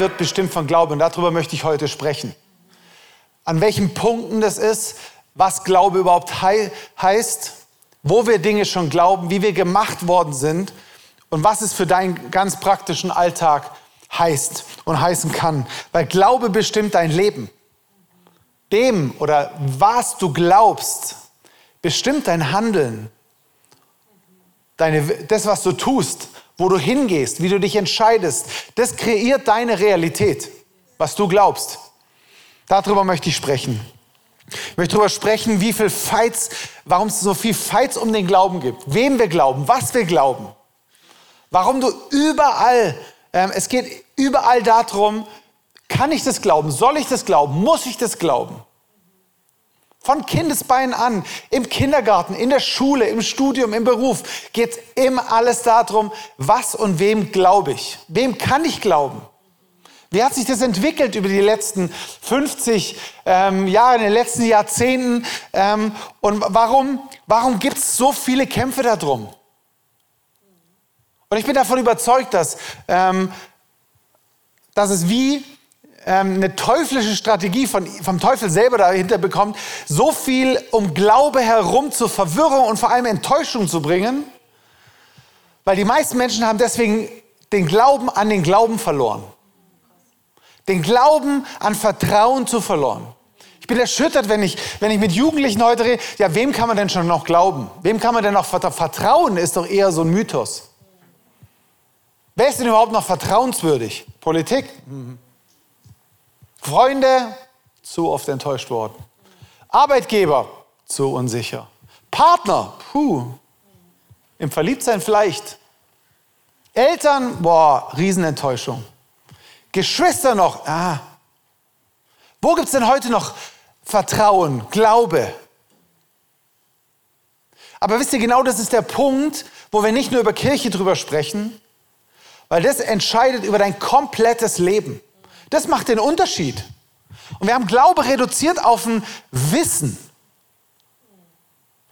wird bestimmt von Glauben und darüber möchte ich heute sprechen. An welchen Punkten das ist, was Glaube überhaupt hei heißt, wo wir Dinge schon glauben, wie wir gemacht worden sind und was es für deinen ganz praktischen Alltag heißt und heißen kann. Weil Glaube bestimmt dein Leben. Dem oder was du glaubst, bestimmt dein Handeln. Deine, das, was du tust, wo du hingehst, wie du dich entscheidest, das kreiert deine Realität, was du glaubst. Darüber möchte ich sprechen. Ich möchte darüber sprechen, wie viel Fights, warum es so viel Fights um den Glauben gibt, wem wir glauben, was wir glauben. Warum du überall, ähm, es geht überall darum, kann ich das glauben, soll ich das glauben, muss ich das glauben? Von Kindesbeinen an, im Kindergarten, in der Schule, im Studium, im Beruf geht immer alles darum, was und wem glaube ich? Wem kann ich glauben? Wie hat sich das entwickelt über die letzten 50 ähm, Jahre, in den letzten Jahrzehnten? Ähm, und warum, warum gibt es so viele Kämpfe darum? Und ich bin davon überzeugt, dass, ähm, dass es wie ähm, eine teuflische Strategie von, vom Teufel selber dahinter bekommt, so viel um Glaube herum zur Verwirrung und vor allem Enttäuschung zu bringen, weil die meisten Menschen haben deswegen den Glauben an den Glauben verloren. Den Glauben an Vertrauen zu verloren. Ich bin erschüttert, wenn ich, wenn ich mit Jugendlichen heute rede, ja, wem kann man denn schon noch glauben? Wem kann man denn noch vertrauen? Ist doch eher so ein Mythos. Wer ist denn überhaupt noch vertrauenswürdig? Politik? Mhm. Freunde, zu oft enttäuscht worden. Arbeitgeber, zu unsicher. Partner, puh, im Verliebtsein vielleicht. Eltern, boah, Riesenenttäuschung. Geschwister noch, ah. Wo gibt es denn heute noch Vertrauen, Glaube? Aber wisst ihr, genau das ist der Punkt, wo wir nicht nur über Kirche drüber sprechen, weil das entscheidet über dein komplettes Leben. Das macht den Unterschied. Und wir haben Glaube reduziert auf ein Wissen.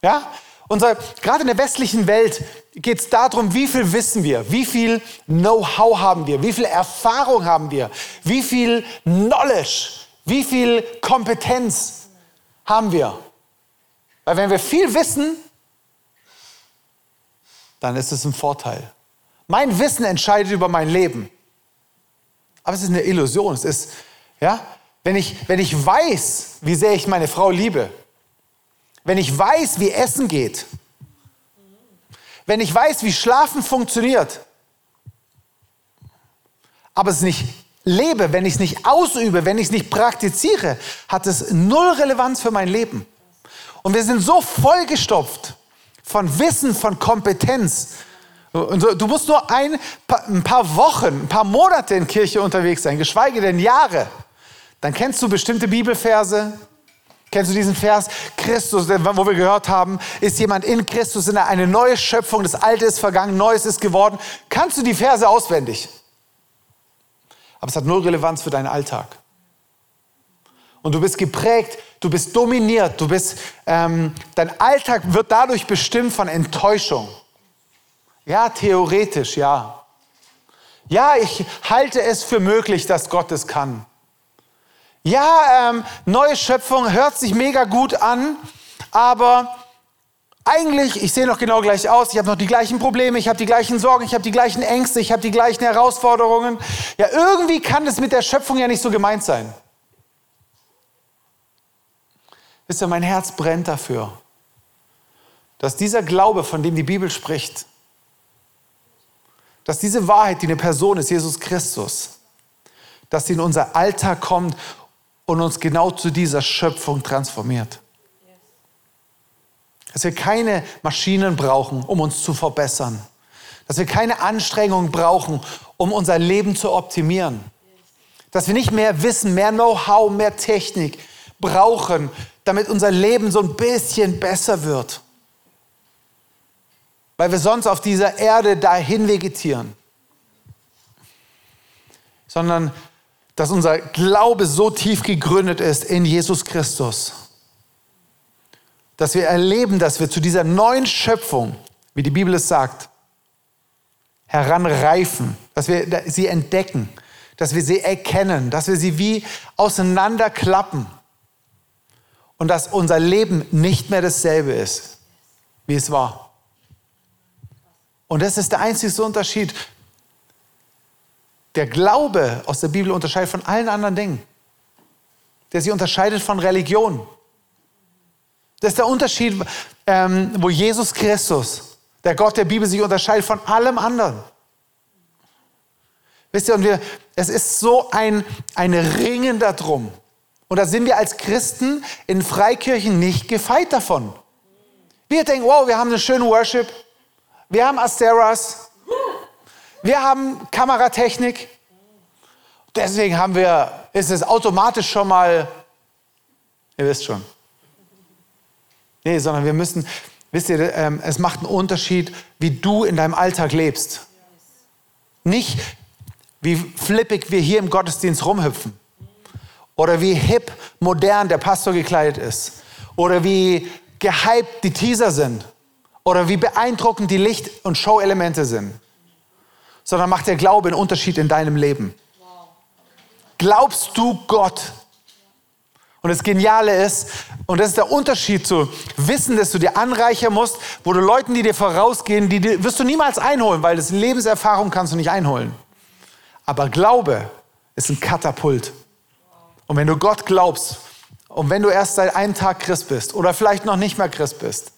Ja? Unser, gerade in der westlichen Welt geht es darum, wie viel wissen wir, wie viel Know-how haben wir, wie viel Erfahrung haben wir, wie viel Knowledge, wie viel Kompetenz haben wir. Weil wenn wir viel wissen, dann ist es ein Vorteil. Mein Wissen entscheidet über mein Leben. Aber es ist eine Illusion. Es ist, ja, wenn ich, wenn ich weiß, wie sehr ich meine Frau liebe, wenn ich weiß, wie Essen geht, wenn ich weiß, wie Schlafen funktioniert, aber es nicht lebe, wenn ich es nicht ausübe, wenn ich es nicht praktiziere, hat es null Relevanz für mein Leben. Und wir sind so vollgestopft von Wissen, von Kompetenz, Du musst nur ein paar Wochen, ein paar Monate in Kirche unterwegs sein, geschweige denn Jahre. Dann kennst du bestimmte Bibelverse. Kennst du diesen Vers? Christus, wo wir gehört haben, ist jemand in Christus, in eine neue Schöpfung, das Alte ist vergangen, Neues ist geworden. Kannst du die Verse auswendig? Aber es hat null Relevanz für deinen Alltag. Und du bist geprägt, du bist dominiert, du bist, ähm, dein Alltag wird dadurch bestimmt von Enttäuschung. Ja, theoretisch, ja. Ja, ich halte es für möglich, dass Gott es kann. Ja, ähm, neue Schöpfung hört sich mega gut an, aber eigentlich, ich sehe noch genau gleich aus, ich habe noch die gleichen Probleme, ich habe die gleichen Sorgen, ich habe die gleichen Ängste, ich habe die gleichen Herausforderungen. Ja, irgendwie kann das mit der Schöpfung ja nicht so gemeint sein. Wisst ihr, mein Herz brennt dafür, dass dieser Glaube, von dem die Bibel spricht, dass diese Wahrheit, die eine Person ist, Jesus Christus, dass sie in unser Alltag kommt und uns genau zu dieser Schöpfung transformiert. Dass wir keine Maschinen brauchen, um uns zu verbessern. Dass wir keine Anstrengungen brauchen, um unser Leben zu optimieren. Dass wir nicht mehr Wissen, mehr Know-how, mehr Technik brauchen, damit unser Leben so ein bisschen besser wird weil wir sonst auf dieser Erde dahin vegetieren, sondern dass unser Glaube so tief gegründet ist in Jesus Christus, dass wir erleben, dass wir zu dieser neuen Schöpfung, wie die Bibel es sagt, heranreifen, dass wir sie entdecken, dass wir sie erkennen, dass wir sie wie auseinanderklappen und dass unser Leben nicht mehr dasselbe ist, wie es war. Und das ist der einzige Unterschied. Der Glaube aus der Bibel unterscheidet von allen anderen Dingen. Der sie unterscheidet von Religion. Das ist der Unterschied, ähm, wo Jesus Christus, der Gott der Bibel, sich unterscheidet von allem anderen. Wisst ihr, und wir, es ist so ein, ein Ringen darum. Und da sind wir als Christen in Freikirchen nicht gefeit davon. Wir denken, wow, wir haben eine schöne Worship, wir haben Asteras, wir haben Kameratechnik. Deswegen haben wir, ist es automatisch schon mal, ihr wisst schon. Nee, sondern wir müssen, wisst ihr, ähm, es macht einen Unterschied, wie du in deinem Alltag lebst. Nicht, wie flippig wir hier im Gottesdienst rumhüpfen. Oder wie hip, modern der Pastor gekleidet ist. Oder wie gehypt die Teaser sind. Oder wie beeindruckend die Licht- und Show-Elemente sind. Sondern macht der Glaube einen Unterschied in deinem Leben. Glaubst du Gott? Und das Geniale ist, und das ist der Unterschied zu Wissen, dass du dir anreichern musst, wo du Leuten, die dir vorausgehen, die, die wirst du niemals einholen, weil das Lebenserfahrung kannst du nicht einholen. Aber Glaube ist ein Katapult. Und wenn du Gott glaubst und wenn du erst seit einem Tag Christ bist oder vielleicht noch nicht mehr Christ bist,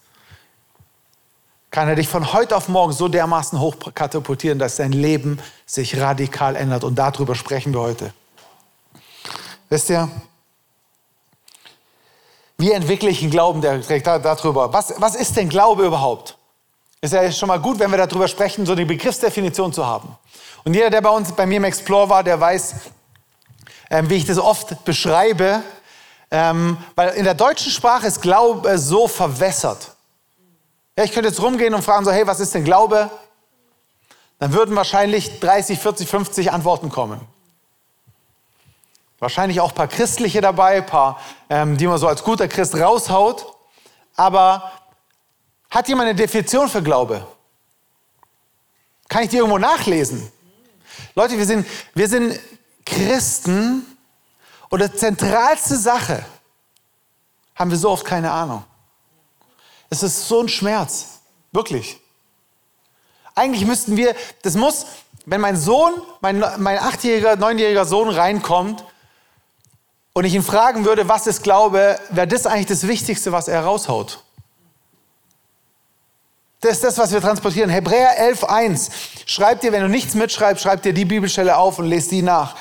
kann er dich von heute auf morgen so dermaßen hochkatapultieren, dass dein Leben sich radikal ändert. Und darüber sprechen wir heute. Wisst ihr? Wie entwickle ich einen Glauben der, darüber? Was, was ist denn Glaube überhaupt? Ist ja schon mal gut, wenn wir darüber sprechen, so eine Begriffsdefinition zu haben. Und jeder, der bei uns, bei mir im Explore war, der weiß, ähm, wie ich das oft beschreibe, ähm, weil in der deutschen Sprache ist Glaube so verwässert. Ja, ich könnte jetzt rumgehen und fragen so, hey, was ist denn Glaube? Dann würden wahrscheinlich 30, 40, 50 Antworten kommen. Wahrscheinlich auch ein paar Christliche dabei, ein paar, ähm, die man so als guter Christ raushaut. Aber hat jemand eine Definition für Glaube? Kann ich die irgendwo nachlesen? Leute, wir sind, wir sind Christen und die zentralste Sache haben wir so oft keine Ahnung. Es ist so ein Schmerz, wirklich. Eigentlich müssten wir, das muss, wenn mein Sohn, mein, mein achtjähriger, neunjähriger Sohn reinkommt und ich ihn fragen würde, was ist Glaube, wäre das eigentlich das Wichtigste, was er raushaut. Das ist das, was wir transportieren. Hebräer 11.1. Schreib dir, wenn du nichts mitschreibst, schreib dir die Bibelstelle auf und lest die nach.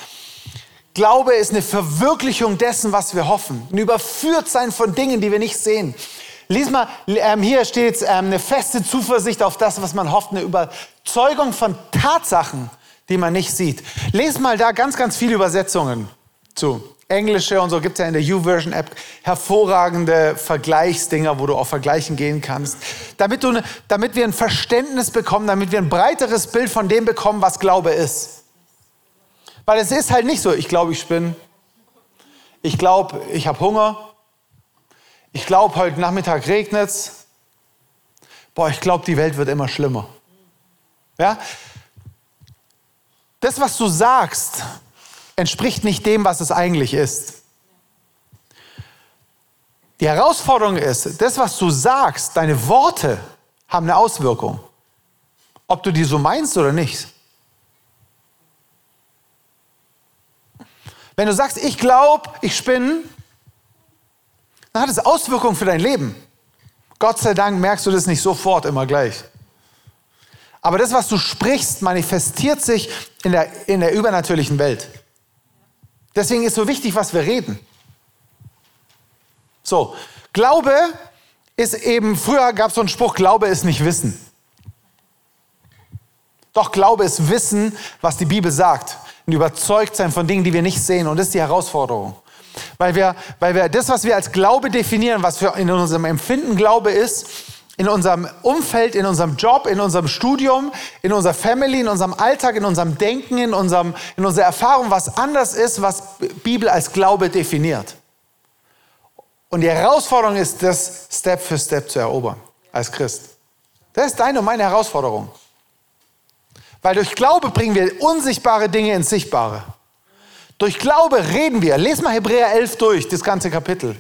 Glaube ist eine Verwirklichung dessen, was wir hoffen. Ein Überführtsein von Dingen, die wir nicht sehen. Lies mal, ähm, hier steht ähm, eine feste Zuversicht auf das, was man hofft, eine Überzeugung von Tatsachen, die man nicht sieht. Lies mal da ganz, ganz viele Übersetzungen zu englische und so gibt es ja in der YouVersion-App hervorragende Vergleichsdinger, wo du auch vergleichen gehen kannst. Damit, du, ne, damit wir ein Verständnis bekommen, damit wir ein breiteres Bild von dem bekommen, was Glaube ist. Weil es ist halt nicht so, ich glaube, ich bin. Ich glaube, ich habe Hunger. Ich glaube, heute Nachmittag regnet es. Boah, ich glaube, die Welt wird immer schlimmer. Ja? Das, was du sagst, entspricht nicht dem, was es eigentlich ist. Die Herausforderung ist, das, was du sagst, deine Worte haben eine Auswirkung. Ob du die so meinst oder nicht. Wenn du sagst, ich glaube, ich spinne, dann hat es Auswirkungen für dein Leben. Gott sei Dank merkst du das nicht sofort immer gleich. Aber das, was du sprichst, manifestiert sich in der, in der übernatürlichen Welt. Deswegen ist so wichtig, was wir reden. So, Glaube ist eben, früher gab es so einen Spruch, Glaube ist nicht Wissen. Doch Glaube ist Wissen, was die Bibel sagt. Ein Überzeugtsein von Dingen, die wir nicht sehen. Und das ist die Herausforderung. Weil wir, weil wir das, was wir als Glaube definieren, was für in unserem Empfinden Glaube ist, in unserem Umfeld, in unserem Job, in unserem Studium, in unserer Family, in unserem Alltag, in unserem Denken, in, unserem, in unserer Erfahrung, was anders ist, was Bibel als Glaube definiert. Und die Herausforderung ist, das Step für Step zu erobern als Christ. Das ist deine und meine Herausforderung. Weil durch Glaube bringen wir unsichtbare Dinge ins Sichtbare. Durch Glaube reden wir. Lest mal Hebräer 11 durch, das ganze Kapitel.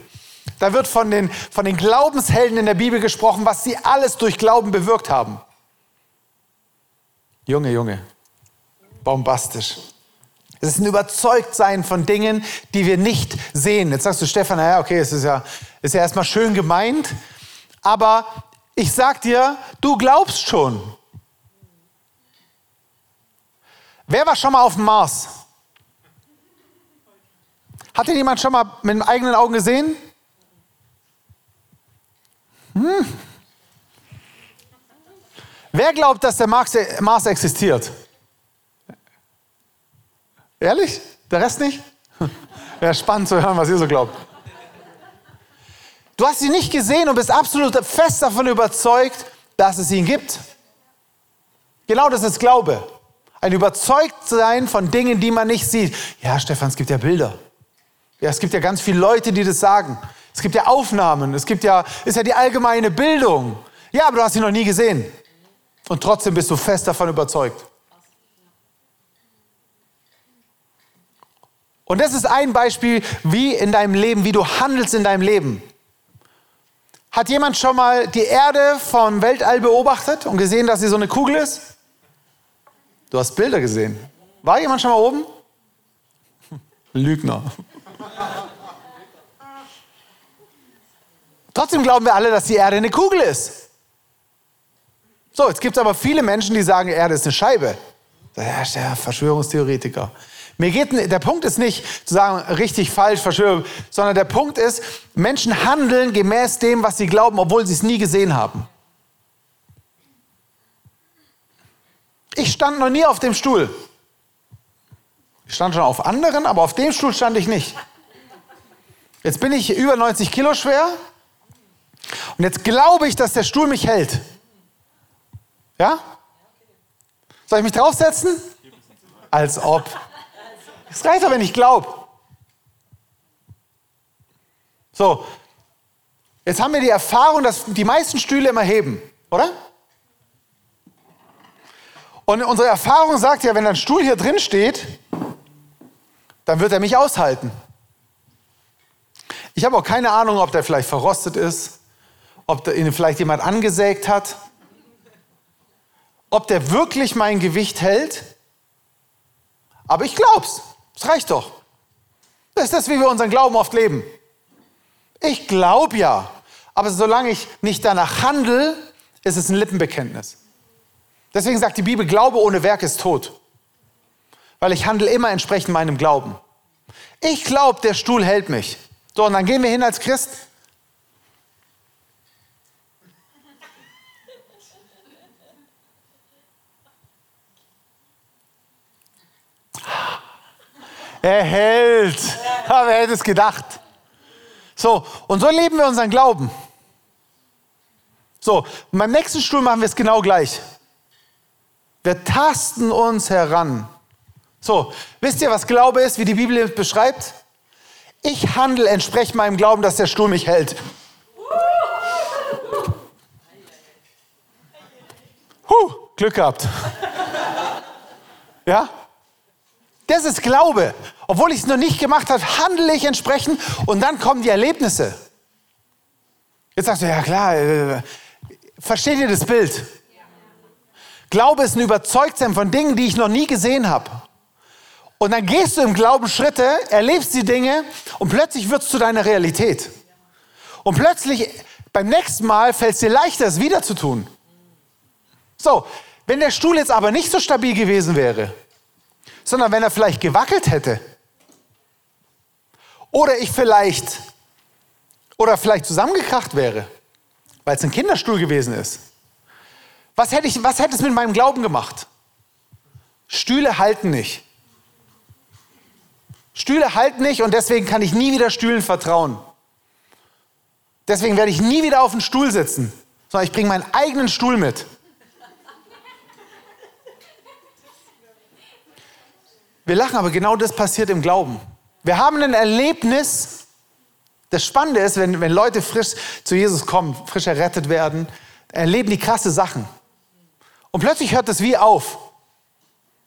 Da wird von den, von den Glaubenshelden in der Bibel gesprochen, was sie alles durch Glauben bewirkt haben. Junge, Junge, bombastisch. Es ist ein Überzeugtsein von Dingen, die wir nicht sehen. Jetzt sagst du, Stefan, naja, okay, es ist ja, ist ja erstmal schön gemeint, aber ich sag dir, du glaubst schon. Wer war schon mal auf dem Mars? Hat den jemand schon mal mit den eigenen Augen gesehen? Hm. Wer glaubt, dass der Mars existiert? Ehrlich? Der Rest nicht? Ja, spannend zu hören, was ihr so glaubt. Du hast ihn nicht gesehen und bist absolut fest davon überzeugt, dass es ihn gibt. Genau das ist Glaube. Ein Überzeugtsein von Dingen, die man nicht sieht. Ja, Stefan, es gibt ja Bilder. Ja, es gibt ja ganz viele Leute, die das sagen. Es gibt ja Aufnahmen, es gibt ja, ist ja die allgemeine Bildung. Ja, aber du hast sie noch nie gesehen. Und trotzdem bist du fest davon überzeugt. Und das ist ein Beispiel, wie in deinem Leben, wie du handelst in deinem Leben. Hat jemand schon mal die Erde vom Weltall beobachtet und gesehen, dass sie so eine Kugel ist? Du hast Bilder gesehen. War jemand schon mal oben? Lügner. Trotzdem glauben wir alle, dass die Erde eine Kugel ist. So, jetzt gibt es aber viele Menschen, die sagen, Erde ist eine Scheibe. Ja, der Verschwörungstheoretiker. Mir geht, der Punkt ist nicht zu sagen, richtig, falsch, Verschwörung, sondern der Punkt ist, Menschen handeln gemäß dem, was sie glauben, obwohl sie es nie gesehen haben. Ich stand noch nie auf dem Stuhl. Ich stand schon auf anderen, aber auf dem Stuhl stand ich nicht. Jetzt bin ich über 90 Kilo schwer und jetzt glaube ich, dass der Stuhl mich hält. Ja? Soll ich mich draufsetzen? Als ob. Es reicht doch, wenn ich glaube. So, jetzt haben wir die Erfahrung, dass die meisten Stühle immer heben, oder? Und unsere Erfahrung sagt ja, wenn ein Stuhl hier drin steht, dann wird er mich aushalten. Ich habe auch keine Ahnung, ob der vielleicht verrostet ist, ob ihn vielleicht jemand angesägt hat, ob der wirklich mein Gewicht hält. Aber ich glaub's. Das reicht doch. Das ist das, wie wir unseren Glauben oft leben. Ich glaube ja, aber solange ich nicht danach handle, ist es ein Lippenbekenntnis. Deswegen sagt die Bibel, Glaube ohne Werk ist tot. Weil ich handle immer entsprechend meinem Glauben. Ich glaube, der Stuhl hält mich. So, und dann gehen wir hin als Christ. Er hält. Aber wer hätte es gedacht? So, und so leben wir unseren Glauben. So, beim nächsten Stuhl machen wir es genau gleich. Wir tasten uns heran. So, wisst ihr, was Glaube ist, wie die Bibel beschreibt? Ich handle entsprechend meinem Glauben, dass der Stuhl mich hält. Huh, Glück gehabt. Ja? Das ist Glaube. Obwohl ich es noch nicht gemacht habe, handle ich entsprechend und dann kommen die Erlebnisse. Jetzt sagst du, ja klar, äh, versteht ihr das Bild? Glaube ist ein Überzeugtsein von Dingen, die ich noch nie gesehen habe. Und dann gehst du im Glauben Schritte, erlebst die Dinge und plötzlich wird es zu deiner Realität. Und plötzlich beim nächsten Mal fällt es dir leichter, es wieder zu tun. So, wenn der Stuhl jetzt aber nicht so stabil gewesen wäre, sondern wenn er vielleicht gewackelt hätte, oder ich vielleicht, oder vielleicht zusammengekracht wäre, weil es ein Kinderstuhl gewesen ist, was hätte, ich, was hätte es mit meinem Glauben gemacht? Stühle halten nicht. Stühle halten nicht und deswegen kann ich nie wieder Stühlen vertrauen. Deswegen werde ich nie wieder auf den Stuhl sitzen, sondern ich bringe meinen eigenen Stuhl mit. Wir lachen, aber genau das passiert im Glauben. Wir haben ein Erlebnis. Das Spannende ist, wenn, wenn Leute frisch zu Jesus kommen, frisch errettet werden, erleben die krasse Sachen. Und plötzlich hört es wie auf.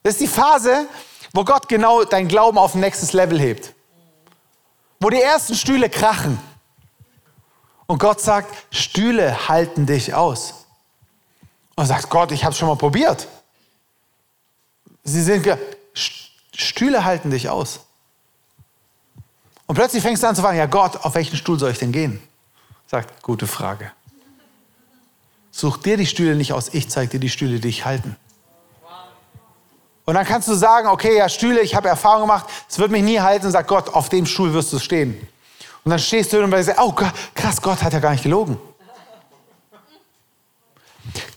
Das ist die Phase, wo Gott genau dein Glauben auf ein nächstes Level hebt. Wo die ersten Stühle krachen. Und Gott sagt, Stühle halten dich aus. Und sagt Gott, ich habe es schon mal probiert. Sie sind, Stühle halten dich aus. Und plötzlich fängst du an zu fragen, ja Gott, auf welchen Stuhl soll ich denn gehen? Sagt, gute Frage. Such dir die Stühle nicht aus, ich zeige dir die Stühle, die dich halten. Und dann kannst du sagen, okay, ja, Stühle, ich habe Erfahrung gemacht, es wird mich nie halten. Und sag Gott, auf dem Stuhl wirst du stehen. Und dann stehst du und sagst, oh krass, Gott hat ja gar nicht gelogen.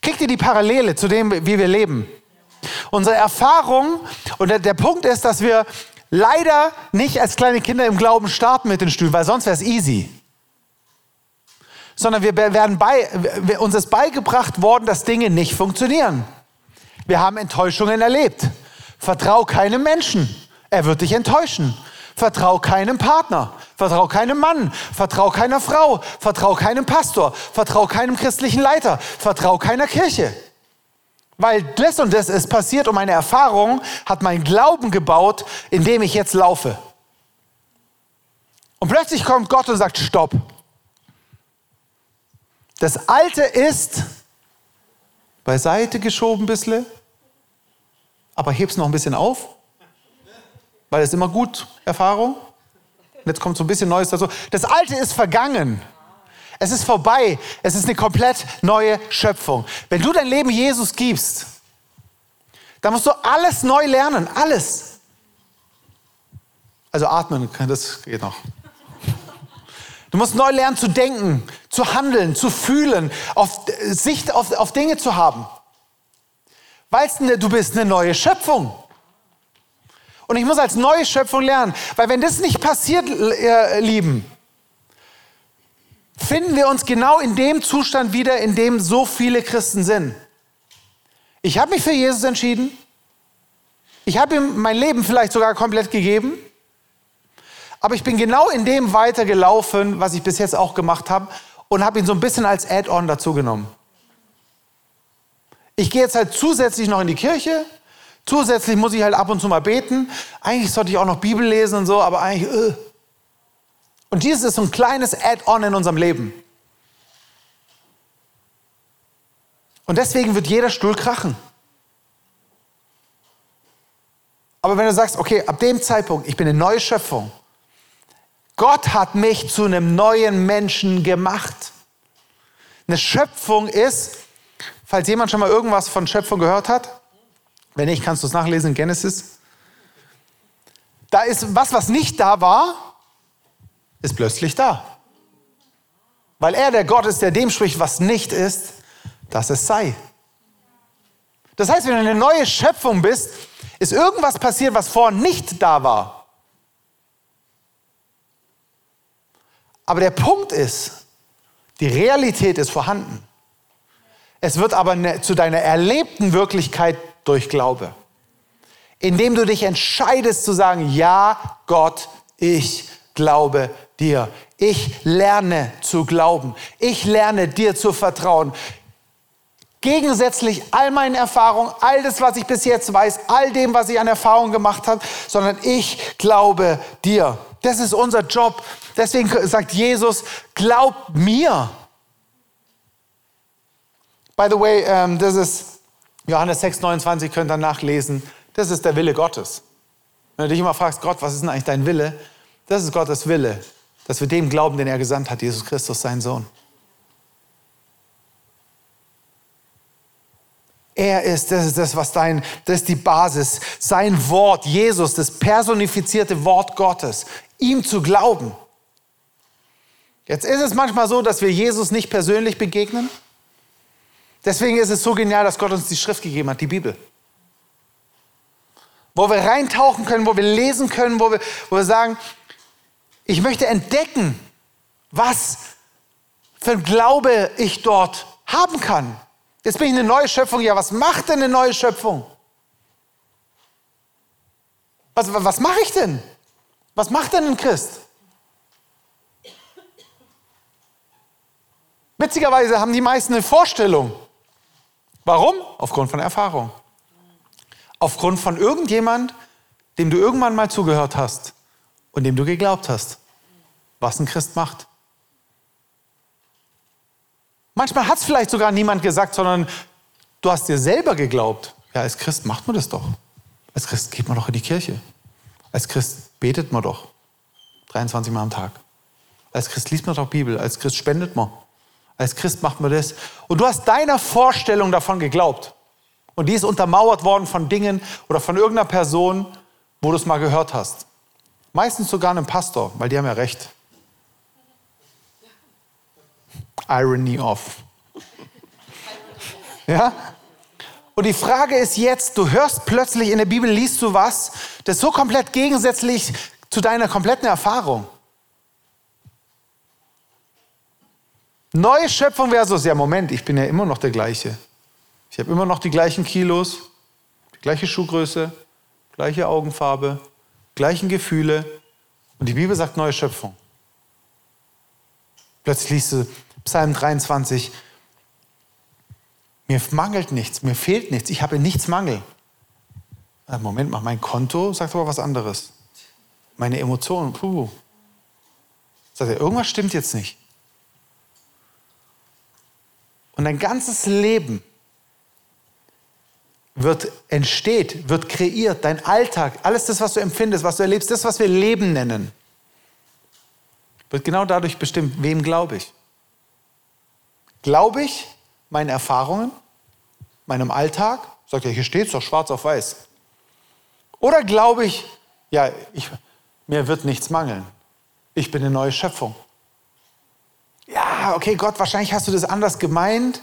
Kriegt ihr die Parallele zu dem, wie wir leben? Unsere Erfahrung, und der, der Punkt ist, dass wir leider nicht als kleine Kinder im Glauben starten mit den Stühlen, weil sonst wäre es easy. Sondern wir werden bei, uns ist beigebracht worden, dass Dinge nicht funktionieren. Wir haben Enttäuschungen erlebt. Vertrau keinem Menschen. Er wird dich enttäuschen. Vertrau keinem Partner. Vertrau keinem Mann. Vertrau keiner Frau. Vertrau keinem Pastor. Vertrau keinem christlichen Leiter. Vertrau keiner Kirche. Weil das und das ist passiert und meine Erfahrung hat mein Glauben gebaut, in dem ich jetzt laufe. Und plötzlich kommt Gott und sagt, stopp. Das Alte ist beiseite geschoben ein bisschen, aber heb's noch ein bisschen auf, weil es immer gut, Erfahrung. Und jetzt kommt so ein bisschen Neues dazu. Das Alte ist vergangen. Es ist vorbei. Es ist eine komplett neue Schöpfung. Wenn du dein Leben Jesus gibst, dann musst du alles neu lernen. Alles. Also atmen, das geht noch. Du musst neu lernen zu denken, zu handeln, zu fühlen, auf Sicht auf, auf Dinge zu haben. Weil du bist eine neue Schöpfung. Und ich muss als neue Schöpfung lernen. Weil wenn das nicht passiert, ihr Lieben, finden wir uns genau in dem Zustand wieder, in dem so viele Christen sind. Ich habe mich für Jesus entschieden. Ich habe ihm mein Leben vielleicht sogar komplett gegeben. Aber ich bin genau in dem weitergelaufen, was ich bis jetzt auch gemacht habe und habe ihn so ein bisschen als Add-on dazu genommen. Ich gehe jetzt halt zusätzlich noch in die Kirche. Zusätzlich muss ich halt ab und zu mal beten. Eigentlich sollte ich auch noch Bibel lesen und so, aber eigentlich. Äh. Und dieses ist so ein kleines Add-on in unserem Leben. Und deswegen wird jeder Stuhl krachen. Aber wenn du sagst, okay, ab dem Zeitpunkt, ich bin eine neue Schöpfung, Gott hat mich zu einem neuen Menschen gemacht. Eine Schöpfung ist, falls jemand schon mal irgendwas von Schöpfung gehört hat, wenn nicht, kannst du es nachlesen in Genesis. Da ist was, was nicht da war, ist plötzlich da. Weil er der Gott ist, der dem spricht, was nicht ist, dass es sei. Das heißt, wenn du eine neue Schöpfung bist, ist irgendwas passiert, was vorher nicht da war. Aber der Punkt ist, die Realität ist vorhanden. Es wird aber ne, zu deiner erlebten Wirklichkeit durch Glaube. Indem du dich entscheidest zu sagen, ja, Gott, ich glaube dir. Ich lerne zu glauben. Ich lerne dir zu vertrauen. Gegensätzlich all meinen Erfahrungen, all das, was ich bis jetzt weiß, all dem, was ich an Erfahrungen gemacht habe, sondern ich glaube dir. Das ist unser Job. Deswegen sagt Jesus, glaub mir. By the way, ähm, das ist Johannes 6, 29, könnt ihr nachlesen. Das ist der Wille Gottes. Wenn du dich immer fragst, Gott, was ist denn eigentlich dein Wille? Das ist Gottes Wille, dass wir dem glauben, den er gesandt hat, Jesus Christus, sein Sohn. Er ist, das ist das, was dein, das ist die Basis. Sein Wort, Jesus, das personifizierte Wort Gottes, ihm zu glauben. Jetzt ist es manchmal so, dass wir Jesus nicht persönlich begegnen. Deswegen ist es so genial, dass Gott uns die Schrift gegeben hat, die Bibel. Wo wir reintauchen können, wo wir lesen können, wo wir, wo wir sagen, ich möchte entdecken, was für ein Glaube ich dort haben kann. Jetzt bin ich eine neue Schöpfung. Ja, was macht denn eine neue Schöpfung? Was, was mache ich denn? Was macht denn ein Christ? Witzigerweise haben die meisten eine Vorstellung. Warum? Aufgrund von Erfahrung. Aufgrund von irgendjemand, dem du irgendwann mal zugehört hast und dem du geglaubt hast, was ein Christ macht. Manchmal hat es vielleicht sogar niemand gesagt, sondern du hast dir selber geglaubt. Ja, als Christ macht man das doch. Als Christ geht man doch in die Kirche. Als Christ betet man doch 23 Mal am Tag. Als Christ liest man doch Bibel. Als Christ spendet man. Als Christ macht man das. Und du hast deiner Vorstellung davon geglaubt. Und die ist untermauert worden von Dingen oder von irgendeiner Person, wo du es mal gehört hast. Meistens sogar einem Pastor, weil die haben ja recht. Irony off. Ja? Und die Frage ist jetzt, du hörst plötzlich in der Bibel, liest du was, das so komplett gegensätzlich zu deiner kompletten Erfahrung. Neue Schöpfung versus, ja Moment, ich bin ja immer noch der gleiche. Ich habe immer noch die gleichen Kilos, die gleiche Schuhgröße, gleiche Augenfarbe, gleichen Gefühle. Und die Bibel sagt neue Schöpfung. Plötzlich liest du Psalm 23, mir mangelt nichts, mir fehlt nichts, ich habe nichts Mangel. Äh, Moment mal, mein Konto sagt aber was anderes. Meine Emotionen, puh. Sagt er, irgendwas stimmt jetzt nicht. Und dein ganzes Leben wird entsteht, wird kreiert, dein Alltag, alles das, was du empfindest, was du erlebst, das, was wir Leben nennen, wird genau dadurch bestimmt, wem glaube ich. Glaube ich meinen Erfahrungen, meinem Alltag? Sagt er, hier steht es doch schwarz auf weiß. Oder glaube ich, ja, ich, mir wird nichts mangeln. Ich bin eine neue Schöpfung. Ja, okay, Gott, wahrscheinlich hast du das anders gemeint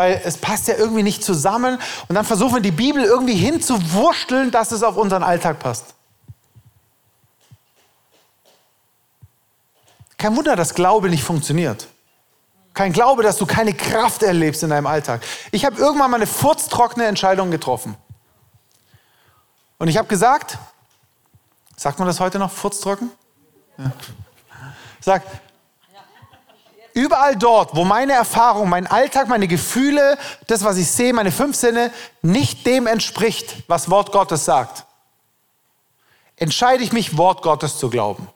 weil es passt ja irgendwie nicht zusammen. Und dann versuchen wir die Bibel irgendwie hinzuwursteln, dass es auf unseren Alltag passt. Kein Wunder, dass Glaube nicht funktioniert. Kein Glaube, dass du keine Kraft erlebst in deinem Alltag. Ich habe irgendwann mal eine furztrockene Entscheidung getroffen. Und ich habe gesagt, sagt man das heute noch, furztrocken? Ja. Sag, Überall dort, wo meine Erfahrung, mein Alltag, meine Gefühle, das, was ich sehe, meine fünf Sinne, nicht dem entspricht, was Wort Gottes sagt, entscheide ich mich, Wort Gottes zu glauben.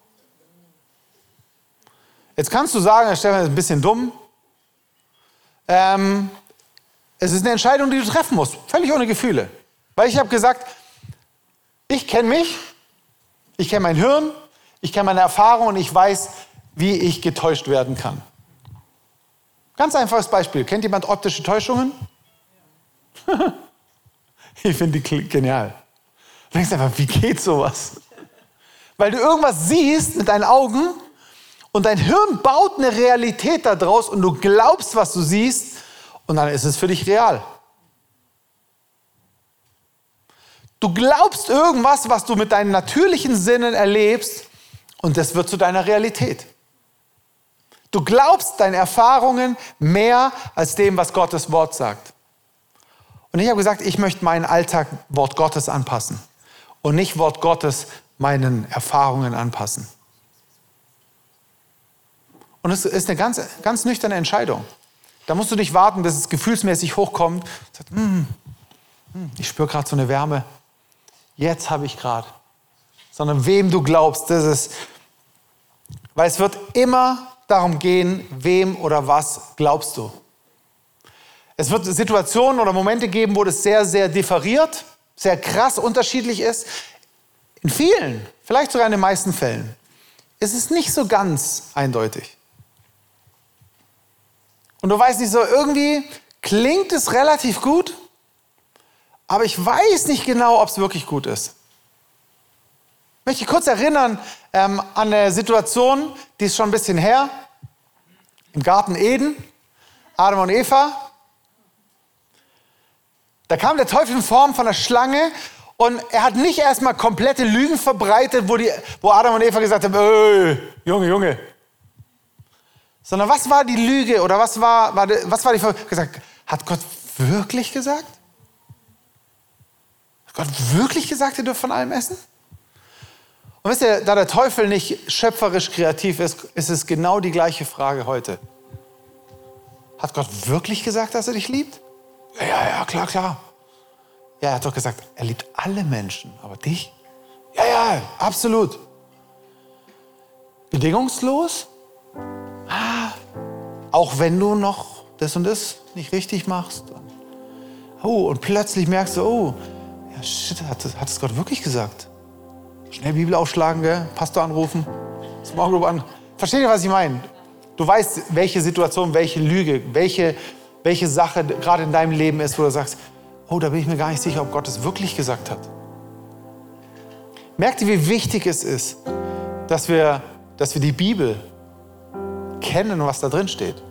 Jetzt kannst du sagen, Herr Stefan, das ist ein bisschen dumm. Ähm, es ist eine Entscheidung, die du treffen musst, völlig ohne Gefühle. Weil ich habe gesagt, ich kenne mich, ich kenne mein Hirn, ich kenne meine Erfahrung und ich weiß, wie ich getäuscht werden kann. Ganz einfaches Beispiel. Kennt jemand optische Täuschungen? ich finde die genial. Du denkst einfach, wie geht sowas? Weil du irgendwas siehst mit deinen Augen und dein Hirn baut eine Realität daraus und du glaubst, was du siehst und dann ist es für dich real. Du glaubst irgendwas, was du mit deinen natürlichen Sinnen erlebst und das wird zu deiner Realität. Du glaubst deinen Erfahrungen mehr als dem, was Gottes Wort sagt. Und ich habe gesagt, ich möchte meinen Alltag Wort Gottes anpassen und nicht Wort Gottes meinen Erfahrungen anpassen. Und es ist eine ganz, ganz nüchterne Entscheidung. Da musst du nicht warten, bis es gefühlsmäßig hochkommt. Sagt, mm, ich spüre gerade so eine Wärme. Jetzt habe ich gerade. Sondern wem du glaubst, das ist. Weil es wird immer darum gehen, wem oder was glaubst du. Es wird Situationen oder Momente geben, wo das sehr, sehr differiert, sehr krass unterschiedlich ist. In vielen, vielleicht sogar in den meisten Fällen, ist es nicht so ganz eindeutig. Und du weißt nicht so, irgendwie klingt es relativ gut, aber ich weiß nicht genau, ob es wirklich gut ist. Ich möchte kurz erinnern ähm, an eine Situation, die ist schon ein bisschen her. Im Garten Eden, Adam und Eva. Da kam der Teufel in Form von einer Schlange und er hat nicht erstmal komplette Lügen verbreitet, wo, die, wo Adam und Eva gesagt haben, äh, Junge, Junge. Sondern was war die Lüge oder was war, war, was war die gesagt? Hat Gott wirklich gesagt? Hat Gott wirklich gesagt, ihr dürft von allem essen? Und wisst ihr, da der Teufel nicht schöpferisch kreativ ist, ist es genau die gleiche Frage heute. Hat Gott wirklich gesagt, dass er dich liebt? Ja, ja, klar, klar. Ja, er hat doch gesagt, er liebt alle Menschen, aber dich? Ja, ja, absolut. Bedingungslos? Ah, auch wenn du noch das und das nicht richtig machst. Oh, und plötzlich merkst du, oh, ja, shit, hat, hat es Gott wirklich gesagt? Schnell Bibel aufschlagen, gell? Pastor anrufen, Small Group an. Versteht ihr, was ich meine? Du weißt, welche Situation, welche Lüge, welche, welche Sache gerade in deinem Leben ist, wo du sagst, oh, da bin ich mir gar nicht sicher, ob Gott es wirklich gesagt hat. Merkt ihr, wie wichtig es ist, dass wir, dass wir die Bibel kennen was da drin steht?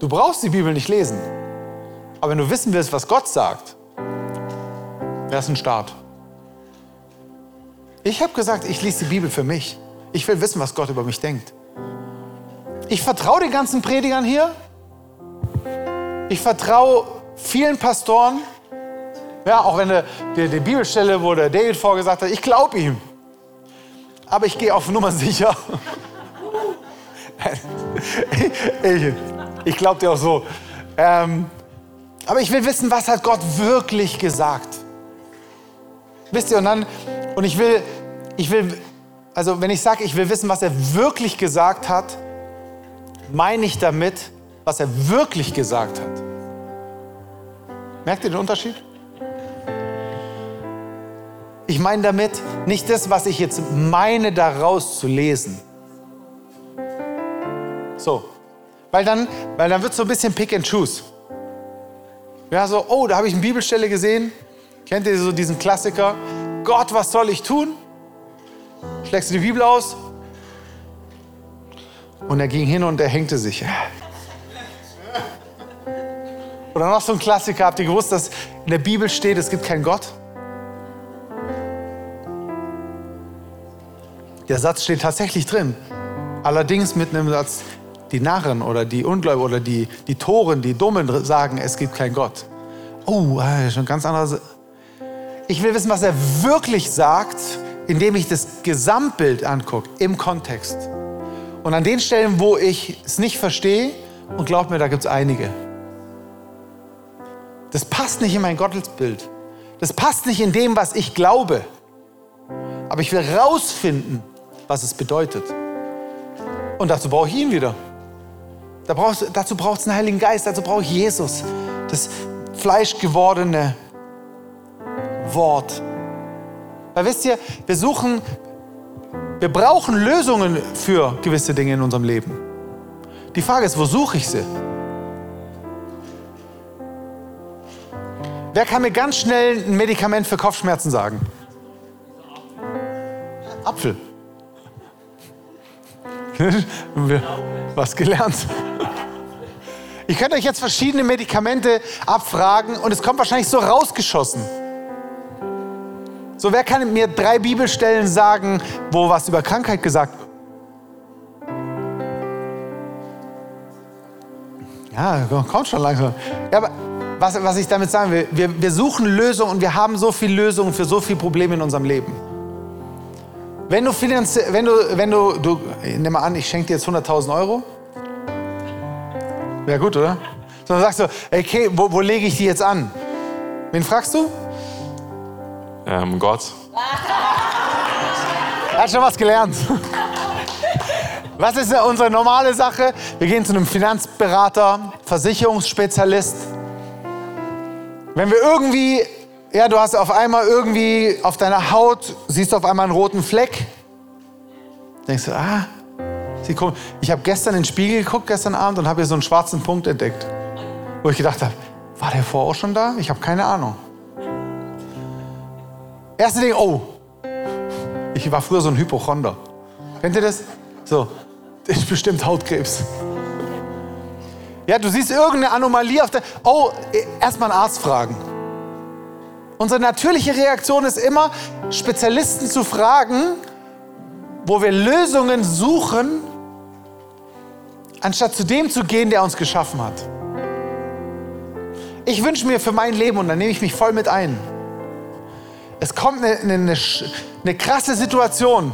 Du brauchst die Bibel nicht lesen. Aber wenn du wissen willst, was Gott sagt, wäre es ein Start. Ich habe gesagt, ich lese die Bibel für mich. Ich will wissen, was Gott über mich denkt. Ich vertraue den ganzen Predigern hier. Ich vertraue vielen Pastoren. Ja, auch wenn der, der, die Bibelstelle, wo der David vorgesagt hat, ich glaube ihm. Aber ich gehe auf Nummer sicher. ich ich glaube dir auch so. Ähm, aber ich will wissen, was hat Gott wirklich gesagt. Wisst ihr, und dann, und ich will, ich will, also wenn ich sage, ich will wissen, was er wirklich gesagt hat, meine ich damit, was er wirklich gesagt hat. Merkt ihr den Unterschied? Ich meine damit nicht das, was ich jetzt meine, daraus zu lesen. So. Weil dann, weil dann wird es so ein bisschen Pick and Choose. Ja, so, oh, da habe ich eine Bibelstelle gesehen. Kennt ihr so diesen Klassiker? Gott, was soll ich tun? Schlägst du die Bibel aus? Und er ging hin und er hängte sich. Oder noch so ein Klassiker, habt ihr gewusst, dass in der Bibel steht, es gibt keinen Gott? Der Satz steht tatsächlich drin. Allerdings mit einem Satz, die Narren oder die Ungläubigen oder die, die Toren, die Dummen sagen, es gibt keinen Gott. Oh, äh, schon ganz anders. Ich will wissen, was er wirklich sagt, indem ich das Gesamtbild angucke, im Kontext. Und an den Stellen, wo ich es nicht verstehe, und glaub mir, da gibt es einige. Das passt nicht in mein Gottesbild. Das passt nicht in dem, was ich glaube. Aber ich will rausfinden, was es bedeutet. Und dazu brauche ich ihn wieder. Da brauchst, dazu braucht es einen Heiligen Geist, dazu brauche ich Jesus, das fleischgewordene Wort. Weil wisst ihr, wir suchen, wir brauchen Lösungen für gewisse Dinge in unserem Leben. Die Frage ist, wo suche ich sie? Wer kann mir ganz schnell ein Medikament für Kopfschmerzen sagen? Apfel. Was gelernt. Ich könnte euch jetzt verschiedene Medikamente abfragen und es kommt wahrscheinlich so rausgeschossen. So, wer kann mir drei Bibelstellen sagen, wo was über Krankheit gesagt wird? Ja, kommt schon langsam. Ja, aber was, was ich damit sagen will, wir, wir suchen Lösungen und wir haben so viele Lösungen für so viele Probleme in unserem Leben. Wenn du finanziell, wenn du, wenn du, du, nimm mal an, ich schenke dir jetzt 100.000 Euro. Wäre gut, oder? So, dann sagst du, okay, wo, wo lege ich die jetzt an? Wen fragst du? Ähm, Gott. Er hat schon was gelernt. Was ist unsere normale Sache? Wir gehen zu einem Finanzberater, Versicherungsspezialist. Wenn wir irgendwie, ja, du hast auf einmal irgendwie auf deiner Haut, siehst du auf einmal einen roten Fleck, denkst du, ah, ich habe gestern in den Spiegel geguckt, gestern Abend, und habe hier so einen schwarzen Punkt entdeckt. Wo ich gedacht habe, war der vorher auch schon da? Ich habe keine Ahnung. Erste Ding, oh, ich war früher so ein Hypochonder. Kennt ihr das? So, das ist bestimmt Hautkrebs. Ja, du siehst irgendeine Anomalie auf der. Oh, erstmal einen Arzt fragen. Unsere natürliche Reaktion ist immer, Spezialisten zu fragen, wo wir Lösungen suchen, anstatt zu dem zu gehen, der uns geschaffen hat. Ich wünsche mir für mein Leben, und da nehme ich mich voll mit ein, es kommt eine, eine, eine krasse Situation.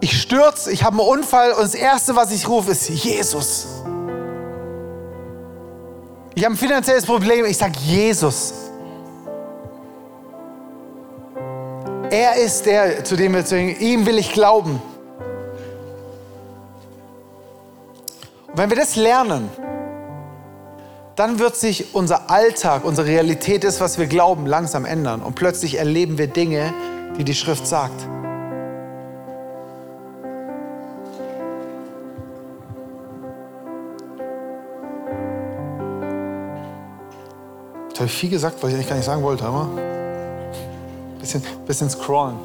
Ich stürze, ich habe einen Unfall und das Erste, was ich rufe, ist Jesus. Ich habe ein finanzielles Problem. Ich sage Jesus. Er ist der, zu dem wir sagen, ihm will ich glauben. Und wenn wir das lernen, dann wird sich unser Alltag, unsere Realität, das, was wir glauben, langsam ändern. Und plötzlich erleben wir Dinge, die die Schrift sagt. Jetzt habe ich viel gesagt, was ich eigentlich gar nicht sagen wollte, aber bisschen, bisschen scrollen.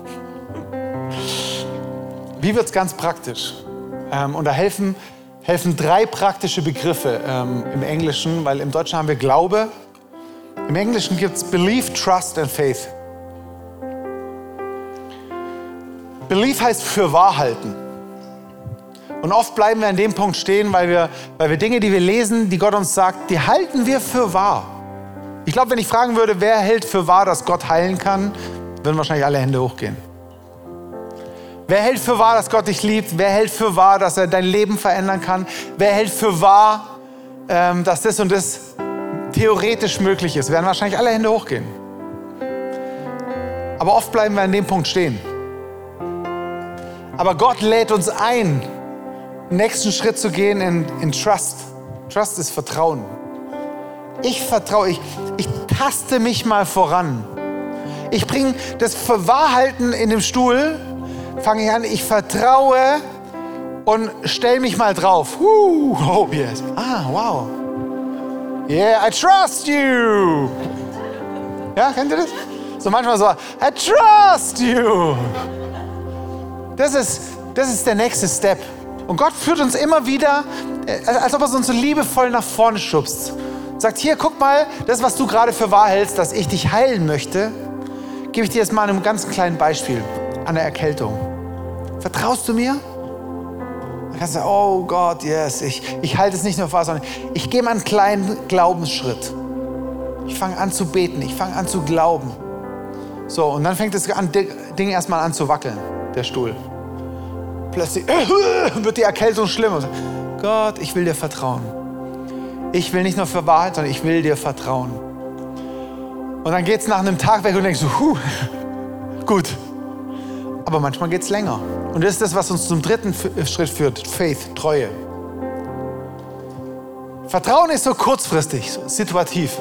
Wie wird es ganz praktisch? Ähm, und da helfen helfen drei praktische Begriffe ähm, im Englischen, weil im Deutschen haben wir Glaube. Im Englischen gibt es Belief, Trust and Faith. Belief heißt für wahr halten. Und oft bleiben wir an dem Punkt stehen, weil wir, weil wir Dinge, die wir lesen, die Gott uns sagt, die halten wir für wahr. Ich glaube, wenn ich fragen würde, wer hält für wahr, dass Gott heilen kann, würden wahrscheinlich alle Hände hochgehen. Wer hält für wahr, dass Gott dich liebt? Wer hält für wahr, dass er dein Leben verändern kann? Wer hält für wahr, ähm, dass das und das theoretisch möglich ist? Werden wahrscheinlich alle Hände hochgehen. Aber oft bleiben wir an dem Punkt stehen. Aber Gott lädt uns ein, den nächsten Schritt zu gehen in, in Trust. Trust ist Vertrauen. Ich vertraue, ich, ich taste mich mal voran. Ich bringe das Verwahrhalten in dem Stuhl fange ich an, ich vertraue und stell mich mal drauf. Uh, oh yes. Ah, wow. Yeah, I trust you. Ja, kennt ihr das? So manchmal so, I trust you. Das ist, das ist der nächste Step. Und Gott führt uns immer wieder, äh, als ob er uns so liebevoll nach vorne schubst. Sagt, hier, guck mal, das, was du gerade für wahr hältst, dass ich dich heilen möchte, gebe ich dir jetzt mal einem ganz kleinen Beispiel an der Erkältung. Vertraust du mir? Dann kannst du sagen, oh Gott, yes, ich, ich halte es nicht nur vor, sondern ich gehe mal einen kleinen Glaubensschritt. Ich fange an zu beten, ich fange an zu glauben. So, und dann fängt das an, Ding erstmal an zu wackeln, der Stuhl. Plötzlich wird die Erkältung schlimmer. Gott, ich will dir vertrauen. Ich will nicht nur für Wahrheit, sondern ich will dir vertrauen. Und dann geht es nach einem Tag weg und denkst du, huh, gut. Aber manchmal geht es länger. Und das ist das, was uns zum dritten äh, Schritt führt. Faith, Treue. Vertrauen ist so kurzfristig, so situativ.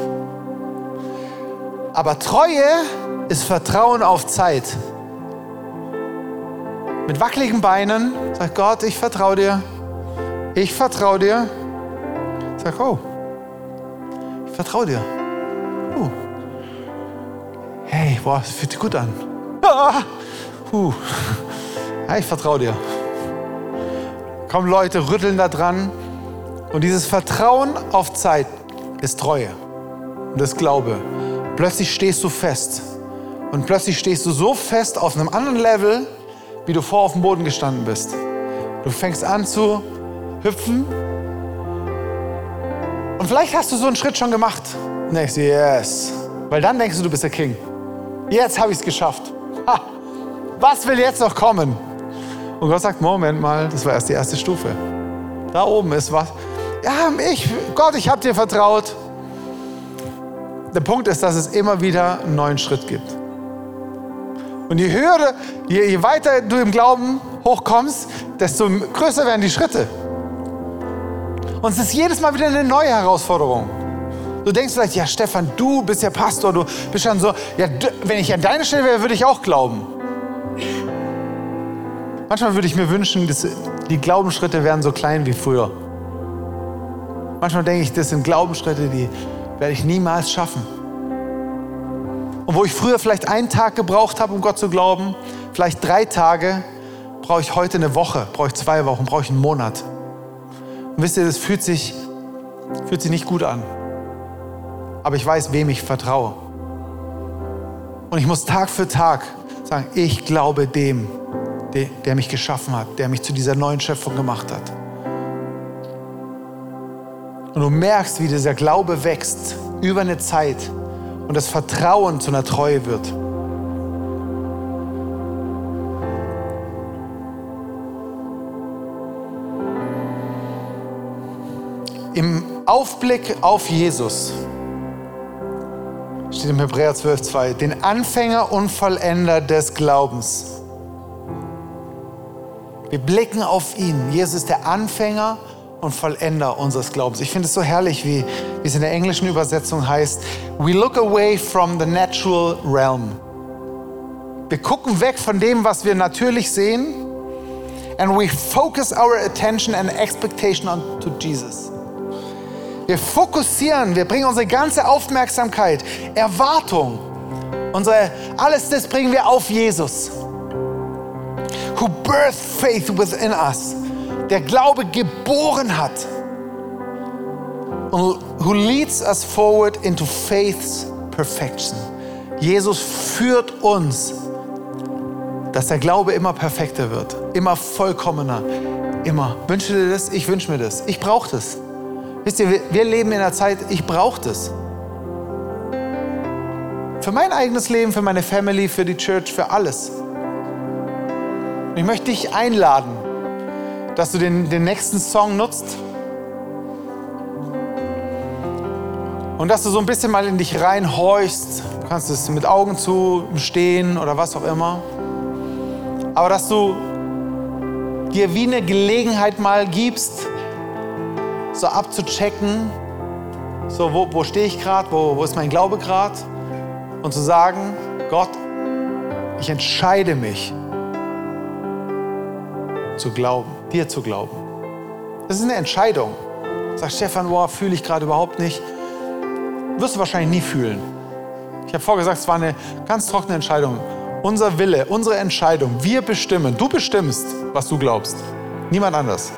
Aber Treue ist Vertrauen auf Zeit. Mit wackeligen Beinen sagt Gott, ich vertraue dir. Ich vertraue dir. Sag, oh, ich vertraue dir. Uh. Hey, boah, das fühlt sich gut an. Ah, uh. Ja, ich vertraue dir. Kommen Leute, rütteln da dran. Und dieses Vertrauen auf Zeit ist Treue. Und das Glaube. Plötzlich stehst du fest. Und plötzlich stehst du so fest auf einem anderen Level, wie du vor auf dem Boden gestanden bist. Du fängst an zu hüpfen. Und vielleicht hast du so einen Schritt schon gemacht. Du, yes. Weil dann denkst du, du bist der King. Jetzt habe ich es geschafft. Ha. Was will jetzt noch kommen? Und Gott sagt, Moment mal, das war erst die erste Stufe. Da oben ist was. Ja, ich, Gott, ich habe dir vertraut. Der Punkt ist, dass es immer wieder einen neuen Schritt gibt. Und je höher, je, je weiter du im Glauben hochkommst, desto größer werden die Schritte. Und es ist jedes Mal wieder eine neue Herausforderung. Du denkst vielleicht, ja Stefan, du bist ja Pastor, du bist schon so, ja, wenn ich an deiner Stelle wäre, würde ich auch glauben. Manchmal würde ich mir wünschen, dass die Glaubensschritte wären so klein wie früher. Manchmal denke ich, das sind Glaubensschritte, die werde ich niemals schaffen. Und wo ich früher vielleicht einen Tag gebraucht habe, um Gott zu glauben, vielleicht drei Tage, brauche ich heute eine Woche, brauche ich zwei Wochen, brauche ich einen Monat. Und wisst ihr, das fühlt sich, fühlt sich nicht gut an. Aber ich weiß, wem ich vertraue. Und ich muss Tag für Tag sagen, ich glaube dem, der, der mich geschaffen hat, der mich zu dieser neuen Schöpfung gemacht hat. Und du merkst, wie dieser Glaube wächst über eine Zeit und das Vertrauen zu einer Treue wird. Im Aufblick auf Jesus. Steht im Hebräer 12,2. Den Anfänger und Vollender des Glaubens. Wir blicken auf ihn. Jesus ist der Anfänger und Vollender unseres Glaubens. Ich finde es so herrlich, wie, wie es in der englischen Übersetzung heißt. We look away from the natural realm. Wir gucken weg von dem, was wir natürlich sehen. And we focus our attention and expectation on to Jesus. Wir fokussieren, wir bringen unsere ganze Aufmerksamkeit, Erwartung, unsere, alles das bringen wir auf Jesus. Who birthed faith within us, der Glaube geboren hat. Und who leads us forward into faith's perfection. Jesus führt uns, dass der Glaube immer perfekter wird, immer vollkommener, immer. Wünschst du dir das? Ich wünsche mir das. Ich brauche das. Wisst ihr, wir leben in einer Zeit, ich brauche das. Für mein eigenes Leben, für meine Family, für die Church, für alles. Und ich möchte dich einladen, dass du den, den nächsten Song nutzt und dass du so ein bisschen mal in dich reinhorchst. Du kannst es mit Augen zu stehen oder was auch immer. Aber dass du dir wie eine Gelegenheit mal gibst, so abzuchecken, so wo, wo stehe ich gerade, wo, wo ist mein Glaube gerade und zu sagen, Gott, ich entscheide mich zu glauben, dir zu glauben. Das ist eine Entscheidung. Sagt Stefan, boah, fühle ich gerade überhaupt nicht. Wirst du wahrscheinlich nie fühlen. Ich habe vorgesagt, es war eine ganz trockene Entscheidung. Unser Wille, unsere Entscheidung, wir bestimmen. Du bestimmst, was du glaubst. Niemand anders.